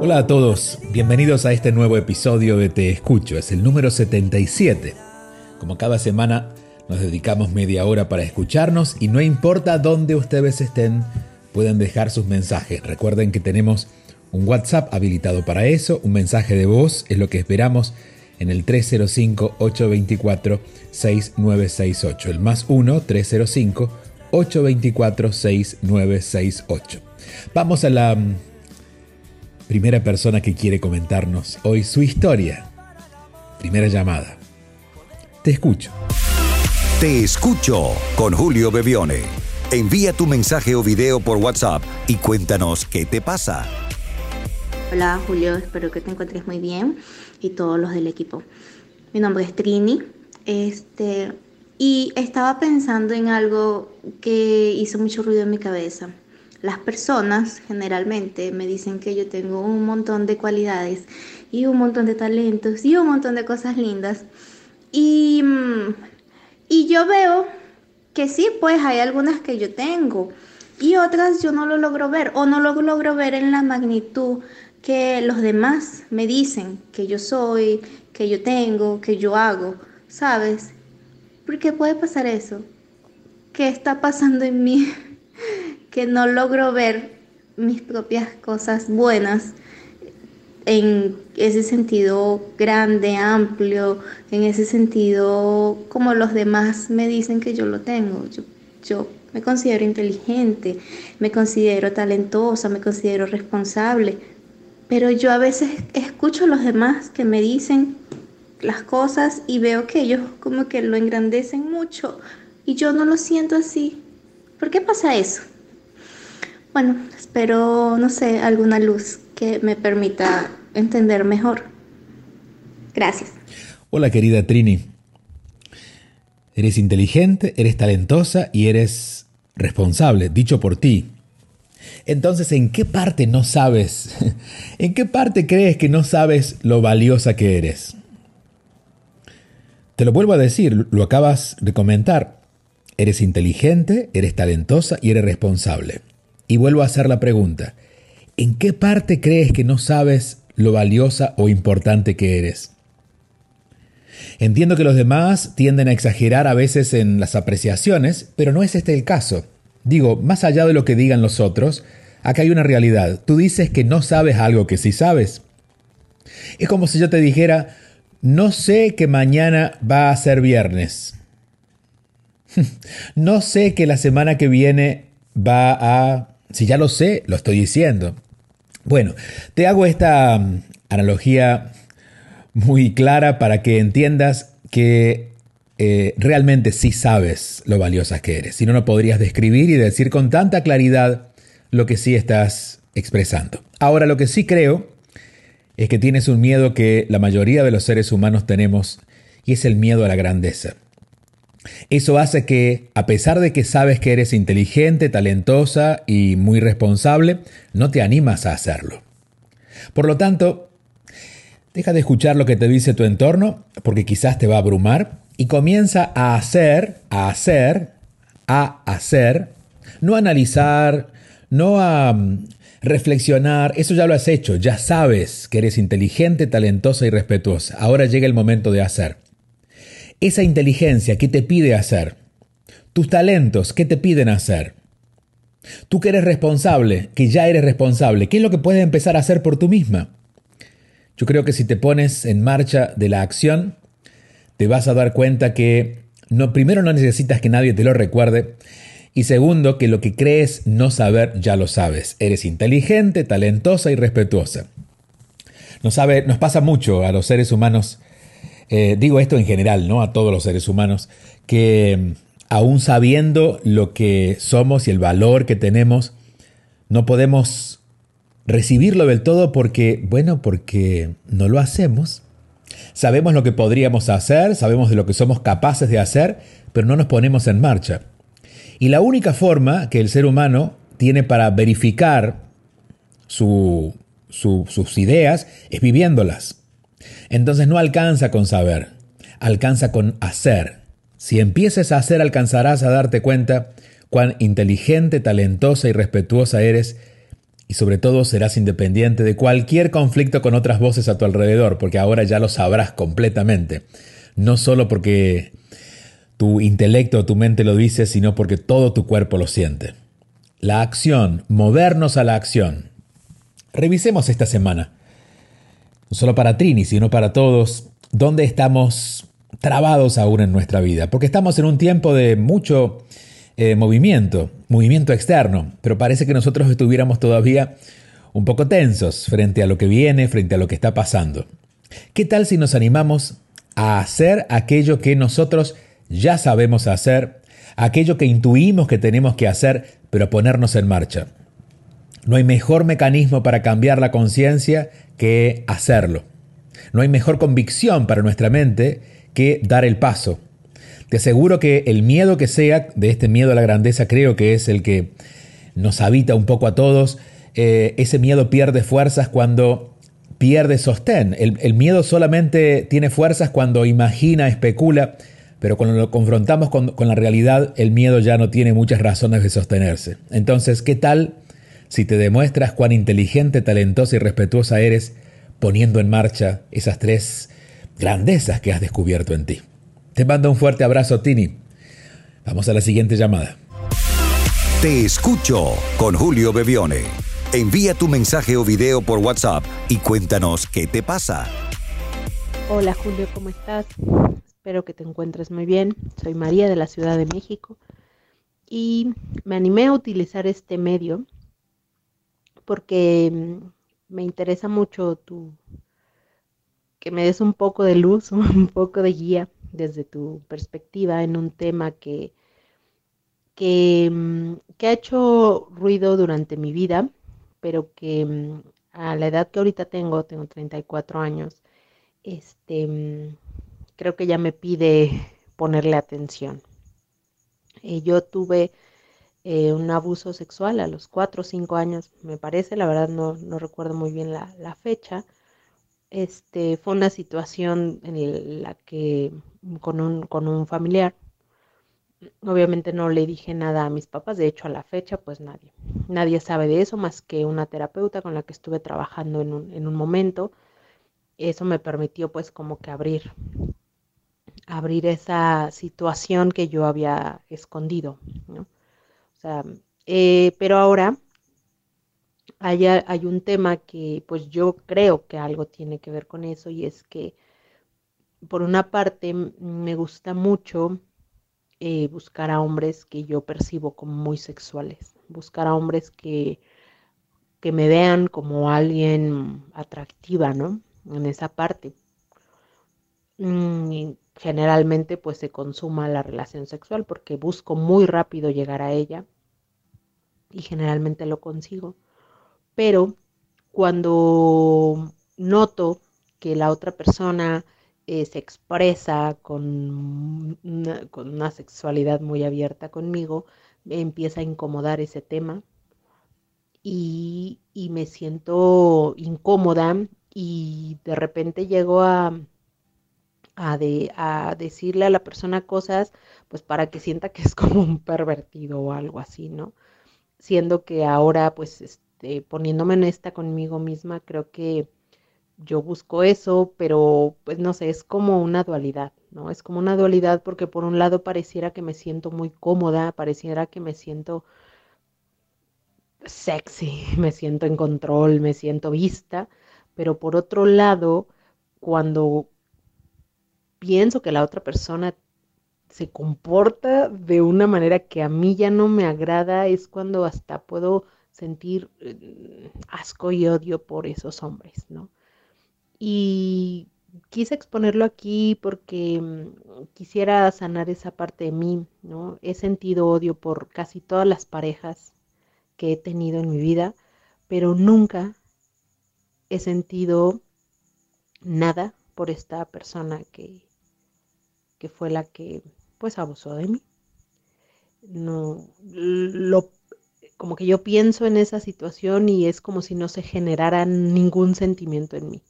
Hola a todos, bienvenidos a este nuevo episodio de Te Escucho, es el número 77. Como cada semana nos dedicamos media hora para escucharnos y no importa dónde ustedes estén, pueden dejar sus mensajes. Recuerden que tenemos un WhatsApp habilitado para eso, un mensaje de voz es lo que esperamos en el 305-824-6968, el más 1-305-824-6968. Vamos a la mm, primera persona que quiere comentarnos hoy su historia. Primera llamada. Te escucho. Te escucho con Julio Bebione. Envía tu mensaje o video por WhatsApp y cuéntanos qué te pasa. Hola Julio, espero que te encuentres muy bien y todos los del equipo. Mi nombre es Trini. Este, y estaba pensando en algo que hizo mucho ruido en mi cabeza. Las personas generalmente me dicen que yo tengo un montón de cualidades y un montón de talentos y un montón de cosas lindas. Y, mm, y yo veo que sí, pues hay algunas que yo tengo y otras yo no lo logro ver o no lo logro ver en la magnitud que los demás me dicen que yo soy, que yo tengo, que yo hago, ¿sabes? Porque puede pasar eso. ¿Qué está pasando en mí? que no logro ver mis propias cosas buenas en ese sentido grande, amplio, en ese sentido como los demás me dicen que yo lo tengo. Yo, yo me considero inteligente, me considero talentosa, me considero responsable, pero yo a veces escucho a los demás que me dicen las cosas y veo que ellos como que lo engrandecen mucho y yo no lo siento así. ¿Por qué pasa eso? Bueno, espero, no sé, alguna luz que me permita entender mejor. Gracias. Hola querida Trini. Eres inteligente, eres talentosa y eres responsable, dicho por ti. Entonces, ¿en qué parte no sabes? ¿En qué parte crees que no sabes lo valiosa que eres? Te lo vuelvo a decir, lo acabas de comentar. Eres inteligente, eres talentosa y eres responsable. Y vuelvo a hacer la pregunta. ¿En qué parte crees que no sabes lo valiosa o importante que eres? Entiendo que los demás tienden a exagerar a veces en las apreciaciones, pero no es este el caso. Digo, más allá de lo que digan los otros, acá hay una realidad. Tú dices que no sabes algo que sí sabes. Es como si yo te dijera, no sé que mañana va a ser viernes. no sé que la semana que viene va a... Si ya lo sé, lo estoy diciendo. Bueno, te hago esta mm, analogía muy clara para que entiendas que eh, realmente sí sabes lo valiosa que eres. Si no, no podrías describir y decir con tanta claridad lo que sí estás expresando. Ahora, lo que sí creo es que tienes un miedo que la mayoría de los seres humanos tenemos y es el miedo a la grandeza. Eso hace que, a pesar de que sabes que eres inteligente, talentosa y muy responsable, no te animas a hacerlo. Por lo tanto, deja de escuchar lo que te dice tu entorno, porque quizás te va a abrumar, y comienza a hacer, a hacer, a hacer, no analizar, no a mm, reflexionar, eso ya lo has hecho, ya sabes que eres inteligente, talentosa y respetuosa. Ahora llega el momento de hacer. Esa inteligencia, ¿qué te pide hacer? Tus talentos, ¿qué te piden hacer? Tú que eres responsable, que ya eres responsable, ¿qué es lo que puedes empezar a hacer por tú misma? Yo creo que si te pones en marcha de la acción, te vas a dar cuenta que no, primero no necesitas que nadie te lo recuerde y segundo que lo que crees no saber ya lo sabes. Eres inteligente, talentosa y respetuosa. Nos, sabe, nos pasa mucho a los seres humanos, eh, digo esto en general, ¿no? A todos los seres humanos, que mm, aún sabiendo lo que somos y el valor que tenemos, no podemos recibirlo del todo porque, bueno, porque no lo hacemos. Sabemos lo que podríamos hacer, sabemos de lo que somos capaces de hacer, pero no nos ponemos en marcha. Y la única forma que el ser humano tiene para verificar sus ideas es viviéndolas. Entonces no alcanza con saber, alcanza con hacer. Si empieces a hacer, alcanzarás a darte cuenta cuán inteligente, talentosa y respetuosa eres y sobre todo serás independiente de cualquier conflicto con otras voces a tu alrededor, porque ahora ya lo sabrás completamente. No solo porque tu intelecto o tu mente lo dice, sino porque todo tu cuerpo lo siente. La acción, movernos a la acción. Revisemos esta semana, no solo para Trini, sino para todos, dónde estamos trabados aún en nuestra vida, porque estamos en un tiempo de mucho eh, movimiento, movimiento externo, pero parece que nosotros estuviéramos todavía un poco tensos frente a lo que viene, frente a lo que está pasando. ¿Qué tal si nos animamos a hacer aquello que nosotros ya sabemos hacer, aquello que intuimos que tenemos que hacer, pero ponernos en marcha? No hay mejor mecanismo para cambiar la conciencia que hacerlo. No hay mejor convicción para nuestra mente que dar el paso, te aseguro que el miedo que sea, de este miedo a la grandeza, creo que es el que nos habita un poco a todos, eh, ese miedo pierde fuerzas cuando pierde sostén. El, miedo solamente tiene fuerzas cuando imagina, especula, pero cuando lo confrontamos con, con la realidad, el miedo ya no tiene muchas razones de sostenerse. Entonces, ¿qué tal si te demuestras cuán inteligente, talentosa y respetuosa eres poniendo en marcha esas tres grandezas que has descubierto en ti? Te mando un fuerte abrazo, Tini. Vamos a la siguiente llamada. Te escucho con Julio Bebione. Envía tu mensaje o video por WhatsApp y cuéntanos qué te pasa. Hola Julio, ¿cómo estás? Espero que te encuentres muy bien. Soy María de la Ciudad de México y me animé a utilizar este medio porque mm, me interesa mucho tu que me des un poco de luz, un poco de guía desde tu perspectiva en un tema que, que, mm, que, ha hecho ruido durante mi vida, pero que mm, a la edad que ahorita tengo, tengo 34 años, este, creo que ya me pide ponerle atención. Eh, yo tuve eh, un abuso sexual a los 4 o 5 años, me parece, la verdad no, no recuerdo muy bien la, la fecha, este, fue una situación en la que con un, con un familiar, obviamente no le dije nada a mis papás, de hecho a la fecha pues nadie, nadie sabe de eso más que una terapeuta con la que estuve trabajando en un, en un momento. Eso me permitió pues como que abrir, abrir esa situación que yo había escondido, ¿no? O sea, eh, pero ahora hay, un tema que pues yo creo que algo tiene que ver con eso y es que por una parte me gusta mucho eh, buscar a hombres que yo percibo como muy sexuales, buscar a hombres que, que me vean como alguien atractiva, ¿no? En esa parte. Mm, generalmente pues se consuma la relación sexual porque busco muy rápido llegar a ella y generalmente lo consigo pero cuando noto que la otra persona eh, se expresa con una, con una sexualidad muy abierta conmigo, me empieza a incomodar ese tema y, me siento incómoda y de repente llego a, a, decirle a la persona cosas pues para que sienta que es como un pervertido o algo así, ¿no? Siendo que ahora pues este, poniéndome honesta conmigo misma, creo que yo busco eso, pero pues no sé, es como una dualidad, ¿no? Es como una dualidad porque por un lado pareciera que me siento muy cómoda, pareciera que me siento sexy, me siento en control, me siento vista, pero por otro lado, cuando pienso que la otra persona se comporta de una manera que a mí ya no me agrada, es cuando hasta puedo sentir eh, asco y odio por esos hombres, ¿no? Y quise exponerlo aquí porque mm, quisiera sanar esa parte de mí, ¿no? He sentido odio por casi todas las parejas que he tenido en mi vida, pero nunca, he sentido nada por esta persona que, que fue la que pues abusó de mí. No, lo, como que yo pienso en esa situación y es como si no se generara ningún sentimiento en mí.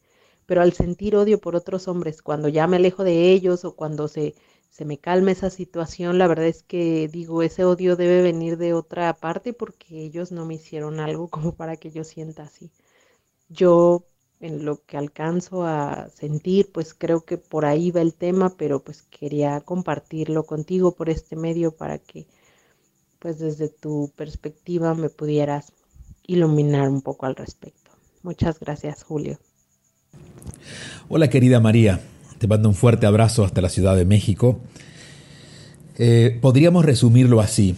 Pero al sentir odio por otros hombres, cuando ya me alejo de ellos o cuando se, se me calma esa situación, la verdad es que digo, ese odio debe venir de otra parte porque ellos no me hicieron algo como para que yo sienta así. Yo en lo que alcanzo a sentir, pues creo que por ahí va el tema, pero pues quería compartirlo contigo por este medio para que pues desde tu perspectiva me pudieras iluminar un poco al respecto. Muchas gracias, Julio. Hola querida María, te mando un fuerte abrazo hasta la Ciudad de México. Eh, podríamos resumirlo así.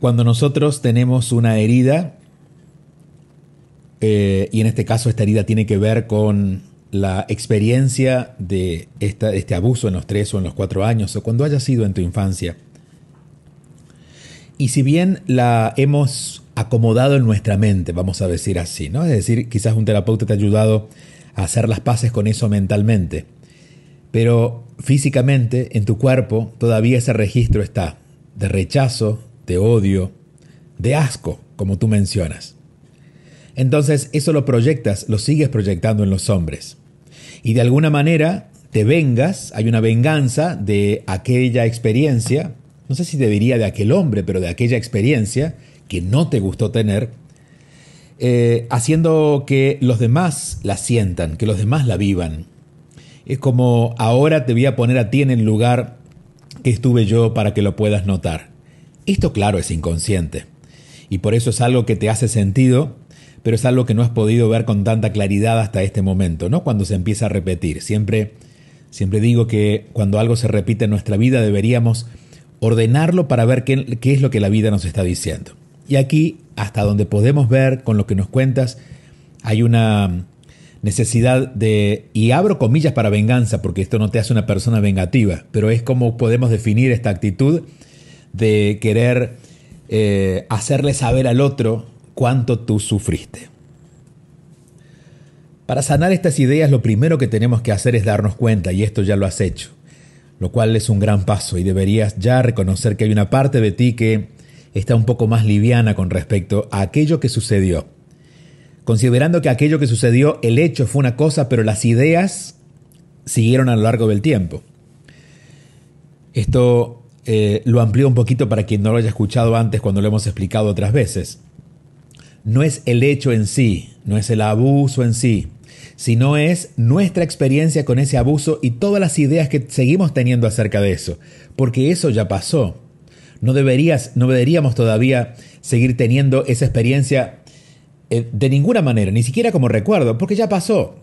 Cuando nosotros tenemos una herida, eh, y en este caso esta herida tiene que ver con la experiencia de este abuso en los tres o en los cuatro años, o cuando haya sido en tu infancia, y si bien la hemos acomodado en nuestra mente, vamos a decir así, ¿no? Es decir, quizás un terapeuta te ha ayudado a hacer las paces con eso mentalmente, pero físicamente en tu cuerpo todavía ese registro está de rechazo, de odio, de asco, como tú mencionas. Entonces eso lo proyectas, lo sigues proyectando en los hombres. Y de alguna manera te vengas, hay una venganza de aquella experiencia no sé si debería de aquel hombre, pero de aquella experiencia que no te gustó tener, eh, haciendo que los demás la sientan, que los demás la vivan. Es como ahora te voy a poner a ti en el lugar que estuve yo para que lo puedas notar. Esto claro es inconsciente y por eso es algo que te hace sentido, pero es algo que no has podido ver con tanta claridad hasta este momento, ¿no? Cuando se empieza a repetir. Siempre siempre digo que cuando algo se repite en nuestra vida deberíamos ordenarlo para ver qué, es lo que la vida nos está diciendo. Y aquí, hasta donde podemos ver con lo que nos cuentas, hay una necesidad de, y abro comillas para venganza, porque esto no te hace una persona vengativa, pero es como podemos definir esta actitud de querer eh, hacerle saber al otro cuánto tú sufriste. Para sanar estas ideas lo primero que tenemos que hacer es darnos cuenta, y esto ya lo has hecho, lo cual es un gran paso y deberías ya reconocer que hay una parte de ti que está un poco más liviana con respecto a aquello que sucedió. Considerando que aquello que sucedió, el hecho fue una cosa, pero las ideas siguieron a lo largo del tiempo. Esto eh, lo amplío un poquito para quien no lo haya escuchado antes cuando lo hemos explicado otras veces. No es el hecho en sí, no es el abuso en sí, sino es nuestra experiencia con ese abuso y todas las ideas que seguimos teniendo acerca de eso, porque eso ya pasó. No, deberías, no deberíamos todavía seguir teniendo esa experiencia eh, de ninguna manera, ni siquiera como recuerdo, porque ya pasó.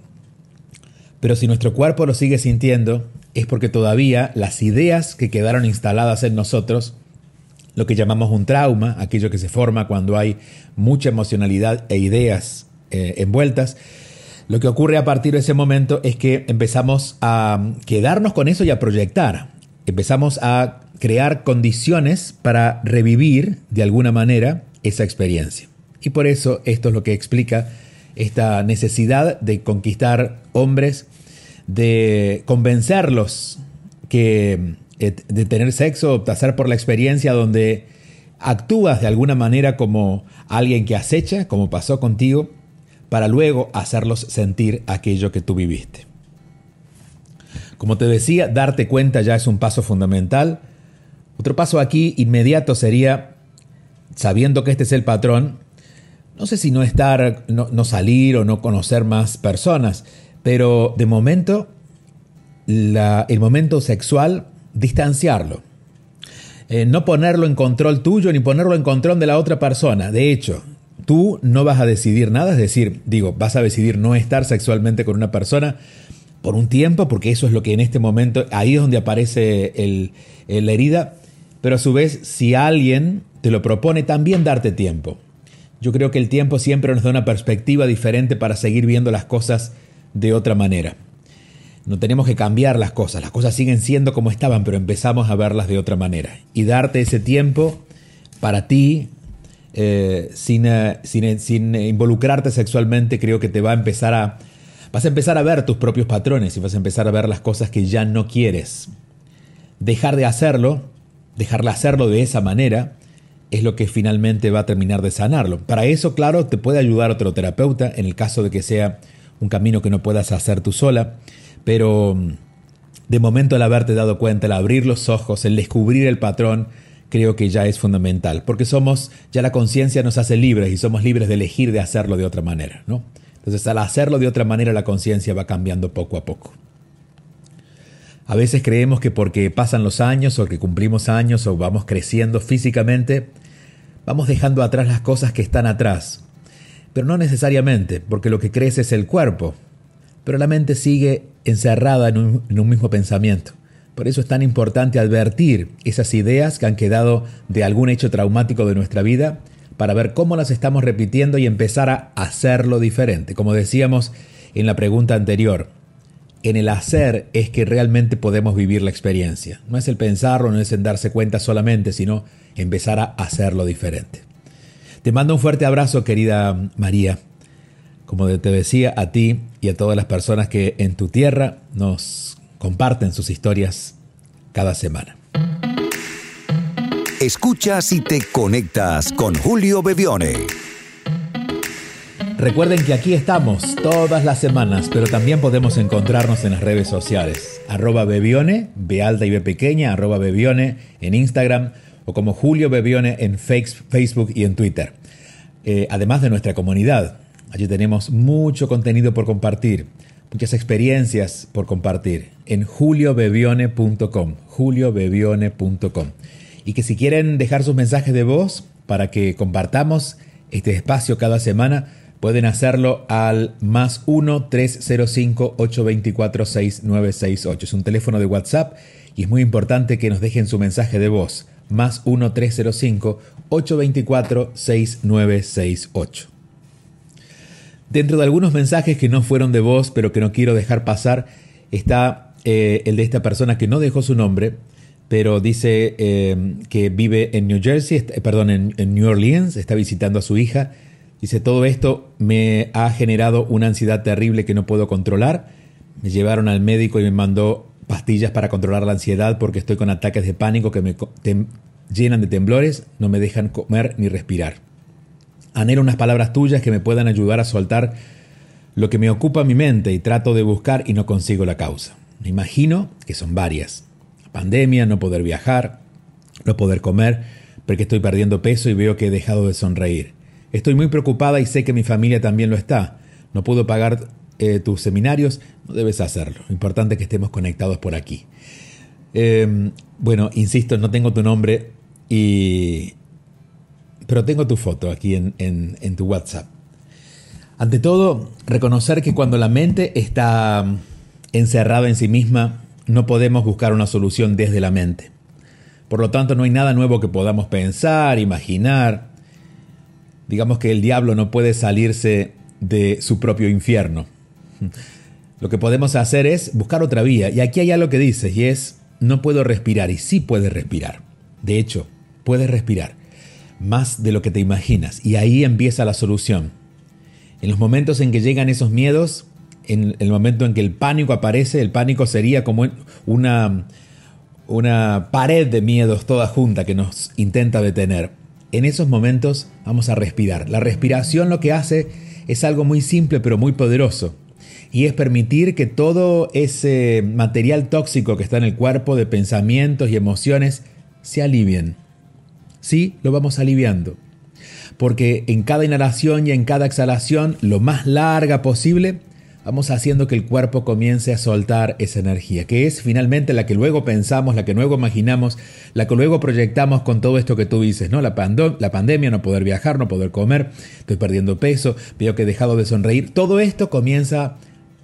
Pero si nuestro cuerpo lo sigue sintiendo, es porque todavía las ideas que quedaron instaladas en nosotros, lo que llamamos un trauma, aquello que se forma cuando hay mucha emocionalidad e ideas eh, envueltas, lo que ocurre a partir de ese momento es que empezamos a quedarnos con eso y a proyectar. Empezamos a crear condiciones para revivir de alguna manera esa experiencia. Y por eso esto es lo que explica esta necesidad de conquistar hombres, de convencerlos que de tener sexo, pasar por la experiencia donde actúas de alguna manera como alguien que acecha, como pasó contigo, para luego hacerlos sentir aquello que tú viviste. Como te decía, darte cuenta ya es un paso fundamental. Otro paso aquí inmediato sería, sabiendo que este es el patrón, no sé si no estar, no, salir o no conocer más personas, pero de momento, el momento sexual, distanciarlo. Eh, no ponerlo en control tuyo ni ponerlo en control de la otra persona. De hecho, tú no vas a decidir nada, es decir, digo, vas a decidir no estar sexualmente con una persona por un tiempo, porque eso es lo que en este momento, ahí es donde aparece el, la herida, pero a su vez, si alguien te lo propone, también darte tiempo. Yo creo que el tiempo siempre nos da una perspectiva diferente para seguir viendo las cosas de otra manera. No tenemos que cambiar las cosas, las cosas siguen siendo como estaban, pero empezamos a verlas de otra manera. Y darte ese tiempo para ti, eh, sin, eh, sin, sin, involucrarte sexualmente, creo que te va a empezar a... Vas a empezar a ver tus propios patrones y vas a empezar a ver las cosas que ya no quieres. Dejar de hacerlo, dejarle hacerlo de esa manera, es lo que finalmente va a terminar de sanarlo. Para eso, claro, te puede ayudar otro terapeuta en el caso de que sea un camino que no puedas hacer tú sola, pero mm, de momento el haberte dado cuenta, el abrir los ojos, el descubrir el patrón, creo que ya es fundamental, porque somos, ya la conciencia nos hace libres y somos libres de elegir de hacerlo de otra manera, ¿no? Entonces al hacerlo de otra manera la conciencia va cambiando poco a poco. A veces creemos que porque pasan los años o que cumplimos años o vamos creciendo físicamente, vamos dejando atrás las cosas que están atrás. Pero no necesariamente, porque lo que crece es el cuerpo, pero la mente sigue encerrada en un, en un mismo pensamiento. Por eso es tan importante advertir esas ideas que han quedado de algún hecho traumático de nuestra vida para ver cómo las estamos repitiendo y empezar a hacerlo diferente. Como decíamos en la pregunta anterior, en el hacer es que realmente podemos vivir la experiencia. No es el pensarlo, no es en darse cuenta solamente, sino empezar a hacerlo diferente. Te mando un fuerte abrazo, querida María. Como te decía, a ti y a todas las personas que en tu tierra nos comparten sus historias cada semana. Escuchas y te conectas con Julio Bebione. Recuerden que aquí estamos todas las semanas, pero también podemos encontrarnos en las redes sociales. Arroba Bebione, B alta y B pequeña, arroba Bebione en Instagram o como Julio Bebione en Facebook y en Twitter. Eh, además de nuestra comunidad, allí tenemos mucho contenido por compartir muchas experiencias por compartir en juliobebione.com, juliobebione.com. Y que si quieren dejar sus mensajes de voz para que compartamos este espacio cada semana, pueden hacerlo al más 1-305-824-6968. Es un teléfono de WhatsApp y es muy importante que nos dejen su mensaje de voz. Más 1-305-824-6968. Dentro de algunos mensajes que no fueron de voz, pero que no quiero dejar pasar, está eh, el de esta persona que no dejó su nombre, pero dice eh, que vive en New Jersey, perdón, en, en New Orleans, está visitando a su hija. Dice, todo esto me ha generado una ansiedad terrible que no puedo controlar. Me llevaron al médico y me mandó pastillas para controlar la ansiedad porque estoy con ataques de pánico que me llenan de temblores, no me dejan comer ni respirar. Anhelo unas palabras tuyas que me puedan ayudar a soltar lo que me ocupa mi mente y trato de buscar y no consigo la causa. Me imagino que son varias. pandemia, no poder viajar, no poder comer, porque estoy perdiendo peso y veo que he dejado de sonreír. Estoy muy preocupada y sé que mi familia también lo está. No puedo pagar eh, tus seminarios, no debes hacerlo. Lo importante que estemos conectados por aquí. Em, bueno, insisto, no tengo tu nombre y pero tengo tu foto aquí en, tu WhatsApp. Ante todo, reconocer que cuando la mente está encerrada en sí misma, no podemos buscar una solución desde la mente. Por lo tanto, no hay nada nuevo que podamos pensar, imaginar. Digamos que el diablo no puede salirse de su propio infierno. Lo que podemos hacer es buscar otra vía. Y aquí hay algo que dice, y es, no puedo respirar. Y sí puedes respirar. De hecho, puedes respirar más de lo que te imaginas. Y ahí empieza la solución. En los momentos en que llegan esos miedos, en el momento en que el pánico aparece, el pánico sería como una, una pared de miedos toda junta que nos intenta detener. En esos momentos vamos a respirar. La respiración lo que hace es algo muy simple pero muy poderoso. Y es permitir que todo ese material tóxico que está en el cuerpo de pensamientos y emociones se alivien. ¿Sí? Lo vamos aliviando. Porque en cada inhalación y en cada exhalación, lo más larga posible, vamos haciendo que el cuerpo comience a soltar esa energía, que es finalmente la que luego pensamos, la que luego imaginamos, la que luego proyectamos con todo esto que tú dices, ¿no? La, la pandemia, no poder viajar, no poder comer, estoy perdiendo peso, veo que he dejado de sonreír. Todo esto comienza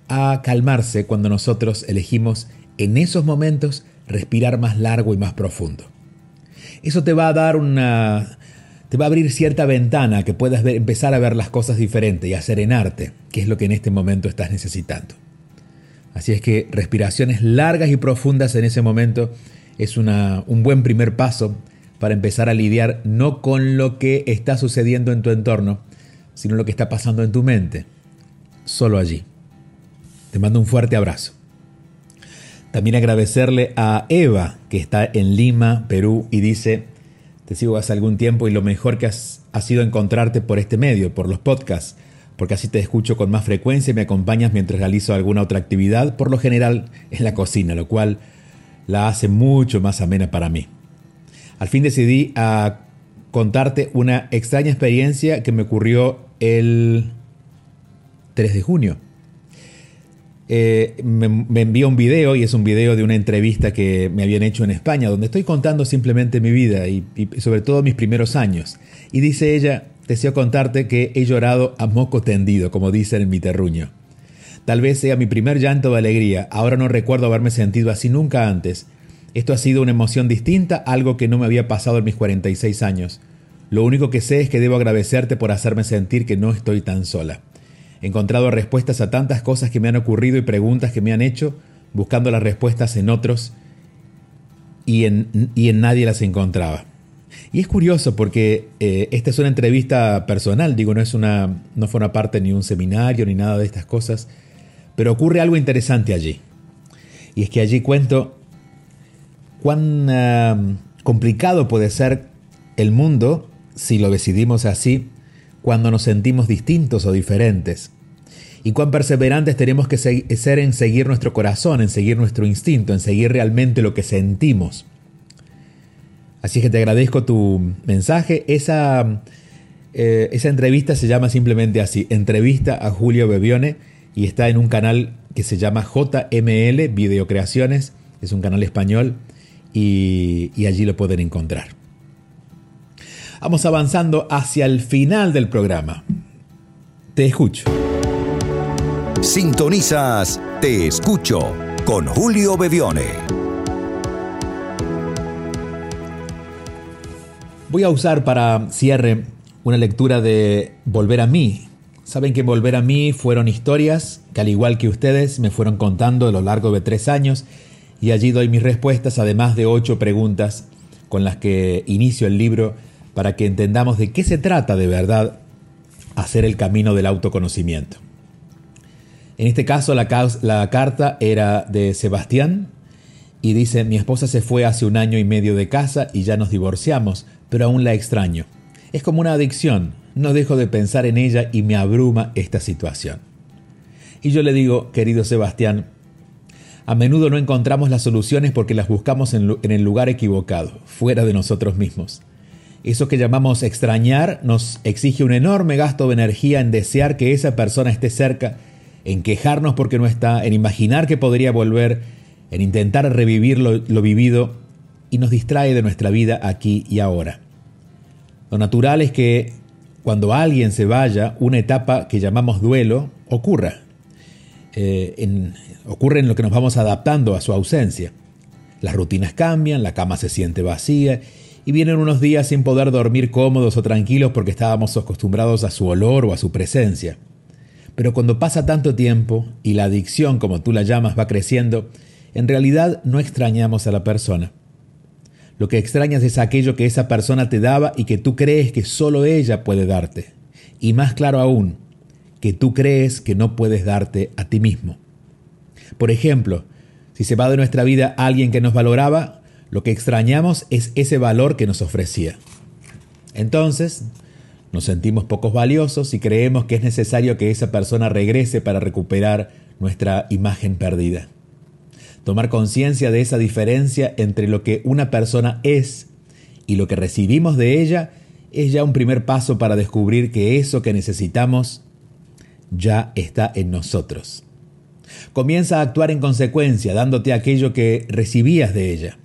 a calmarse cuando nosotros elegimos en esos momentos respirar más largo y más profundo eso te va a dar una... te va a abrir cierta ventana que puedas empezar a ver las cosas diferentes y a serenarte, que es lo que en este momento estás necesitando. Así es que respiraciones largas y profundas en ese momento es una, un buen primer paso para empezar a lidiar no con lo que está sucediendo en tu entorno, sino lo que está pasando en tu mente. Solo allí. Te mando un fuerte abrazo. También agradecerle a Eva, que está en Lima, Perú, y dice, te sigo hace algún tiempo y lo mejor que has, ha sido encontrarte por este medio, por los podcasts, porque así te escucho con más frecuencia y me acompañas mientras realizo alguna otra actividad, por lo general en la cocina, lo cual la hace mucho más amena para mí. Al fin decidí a contarte una extraña experiencia que me ocurrió el 3 de junio. Eh, me, envió un video y es un video de una entrevista que me habían hecho en España, donde estoy contando simplemente mi vida y, y sobre todo mis primeros años. Y dice ella, deseo contarte que he llorado a moco tendido, como dicen en mi terruño. Tal vez sea mi primer llanto de alegría, ahora no recuerdo haberme sentido así nunca antes. Esto ha sido una emoción distinta, algo que no me había pasado en mis 46 años. Lo único que sé es que debo agradecerte por hacerme sentir que no estoy tan sola. He encontrado respuestas a tantas cosas que me han ocurrido y preguntas que me han hecho, buscando las respuestas en otros y en, y en nadie las encontraba. Y es curioso porque eh, esta es una entrevista personal, digo, no, es una, no forma parte ni un seminario ni nada de estas cosas, pero ocurre algo interesante allí. Y es que allí cuento cuán ah, complicado puede ser el mundo si lo decidimos así cuando nos sentimos distintos o diferentes. Y cuán perseverantes tenemos que ser en seguir nuestro corazón, en seguir nuestro instinto, en seguir realmente lo que sentimos. Así que te agradezco tu mensaje. Esa, eh, esa entrevista se llama simplemente así, entrevista a Julio Bebione y está en un canal que se llama JML Videocreaciones, es un canal español y, y allí lo pueden encontrar. Vamos avanzando hacia el final del programa. Te escucho. Sintonizas Te escucho con Julio Bebione. Voy a usar para cierre una lectura de Volver a mí. Saben que Volver a mí fueron historias que al igual que ustedes me fueron contando a lo largo de tres años y allí doy mis respuestas además de ocho preguntas con las que inicio el libro para que entendamos de qué se trata de verdad hacer el camino del autoconocimiento. En este caso la, carta era de Sebastián y dice, mi esposa se fue hace un año y medio de casa y ya nos divorciamos, pero aún la extraño. Es como una adicción, no dejo de pensar en ella y me abruma esta situación. Y yo le digo, querido Sebastián, a menudo no encontramos las soluciones porque las buscamos en, el lugar equivocado, fuera de nosotros mismos. Eso que llamamos extrañar nos exige un enorme gasto de energía en desear que esa persona esté cerca, en quejarnos porque no está, en imaginar que podría volver, en intentar revivir lo vivido y nos distrae de nuestra vida aquí y ahora. Lo natural es que cuando alguien se vaya, una etapa que llamamos duelo ocurra. Eh, ocurre en lo que nos vamos adaptando a su ausencia. Las rutinas cambian, la cama se siente vacía y vienen unos días sin poder dormir cómodos o tranquilos porque estábamos acostumbrados a su olor o a su presencia. Pero cuando pasa tanto tiempo y la adicción, como tú la llamas, va creciendo, en realidad no extrañamos a la persona. Lo que extrañas es aquello que esa persona te daba y que tú crees que solo ella puede darte. Y más claro aún, que tú crees que no puedes darte a ti mismo. Por ejemplo, si se va de nuestra vida alguien que nos valoraba, lo que extrañamos es ese valor que nos ofrecía. Entonces, nos sentimos pocos valiosos y creemos que es necesario que esa persona regrese para recuperar nuestra imagen perdida. Tomar conciencia de esa diferencia entre lo que una persona es y lo que recibimos de ella es ya un primer paso para descubrir que eso que necesitamos ya está en nosotros. Comienza a actuar en consecuencia, dándote aquello que recibías de ella.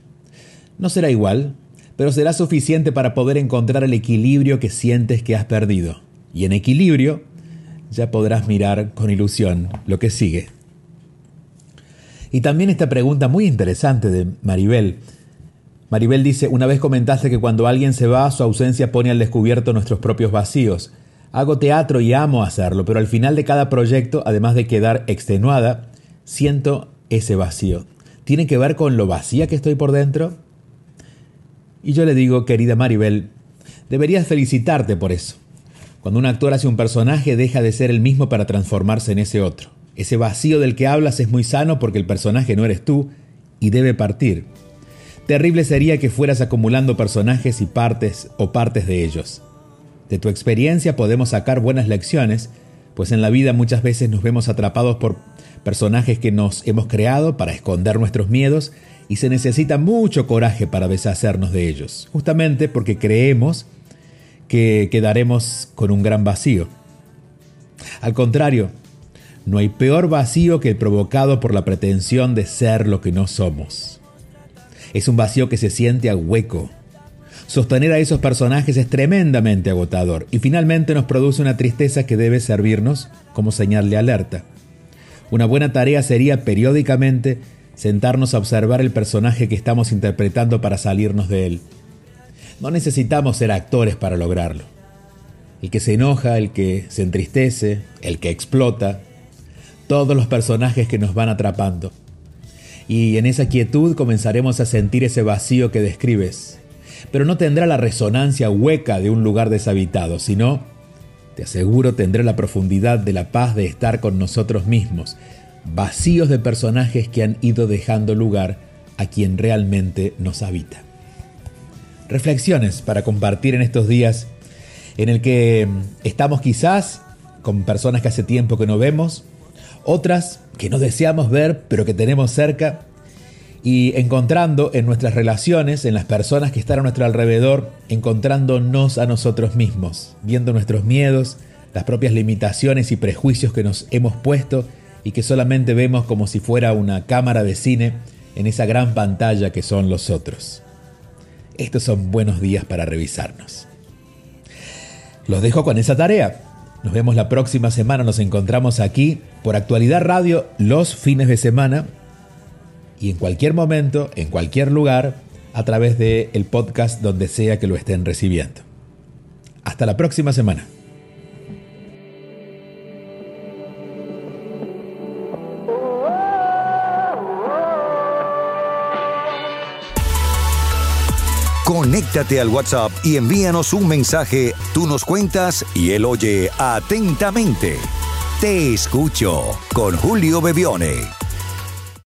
No será igual, pero será suficiente para poder encontrar el equilibrio que sientes que has perdido. Y en equilibrio ya podrás mirar con ilusión lo que sigue. Y también esta pregunta muy interesante de Maribel. Maribel dice, una vez comentaste que cuando alguien se va, su ausencia pone al descubierto nuestros propios vacíos. Hago teatro y amo hacerlo, pero al final de cada proyecto, además de quedar extenuada, siento ese vacío. ¿Tiene que ver con lo vacía que estoy por dentro? Y yo le digo, querida Maribel, deberías felicitarte por eso. Cuando un actor hace un personaje deja de ser el mismo para transformarse en ese otro. Ese vacío del que hablas es muy sano porque el personaje no eres tú y debe partir. Terrible sería que fueras acumulando personajes y partes o partes de ellos. De tu experiencia podemos sacar buenas lecciones, pues en la vida muchas veces nos vemos atrapados por personajes que nos hemos creado para esconder nuestros miedos y se necesita mucho coraje para deshacernos de ellos, justamente porque creemos que quedaremos con un gran vacío. Al contrario, no hay peor vacío que el provocado por la pretensión de ser lo que no somos. Es un vacío que se siente a hueco. Sostener a esos personajes es tremendamente agotador y finalmente nos produce una tristeza que debe servirnos como señal de alerta. Una buena tarea sería periódicamente sentarnos a observar el personaje que estamos interpretando para salirnos de él. No necesitamos ser actores para lograrlo. El que se enoja, el que se entristece, el que explota, todos los personajes que nos van atrapando. Y en esa quietud comenzaremos a sentir ese vacío que describes. Pero no tendrá la resonancia hueca de un lugar deshabitado, sino te aseguro tendré la profundidad de la paz de estar con nosotros mismos, vacíos de personajes que han ido dejando lugar a quien realmente nos habita. Reflexiones para compartir en estos días en el que estamos quizás con personas que hace tiempo que no vemos, otras que no deseamos ver pero que tenemos cerca y encontrando en nuestras relaciones, en las personas que están a nuestro alrededor, encontrándonos a nosotros mismos, viendo nuestros miedos, las propias limitaciones y prejuicios que nos hemos puesto y que solamente vemos como si fuera una cámara de cine en esa gran pantalla que son los otros. Estos son buenos días para revisarnos. Los dejo con esa tarea. Nos vemos la próxima semana, nos encontramos aquí por Actualidad Radio los fines de semana y en cualquier momento, en cualquier lugar, a través del el podcast donde sea que lo estén recibiendo. Hasta la próxima semana. Conéctate al WhatsApp y envíanos un mensaje. Tú nos cuentas y él oye atentamente. Te escucho con Julio Bebione.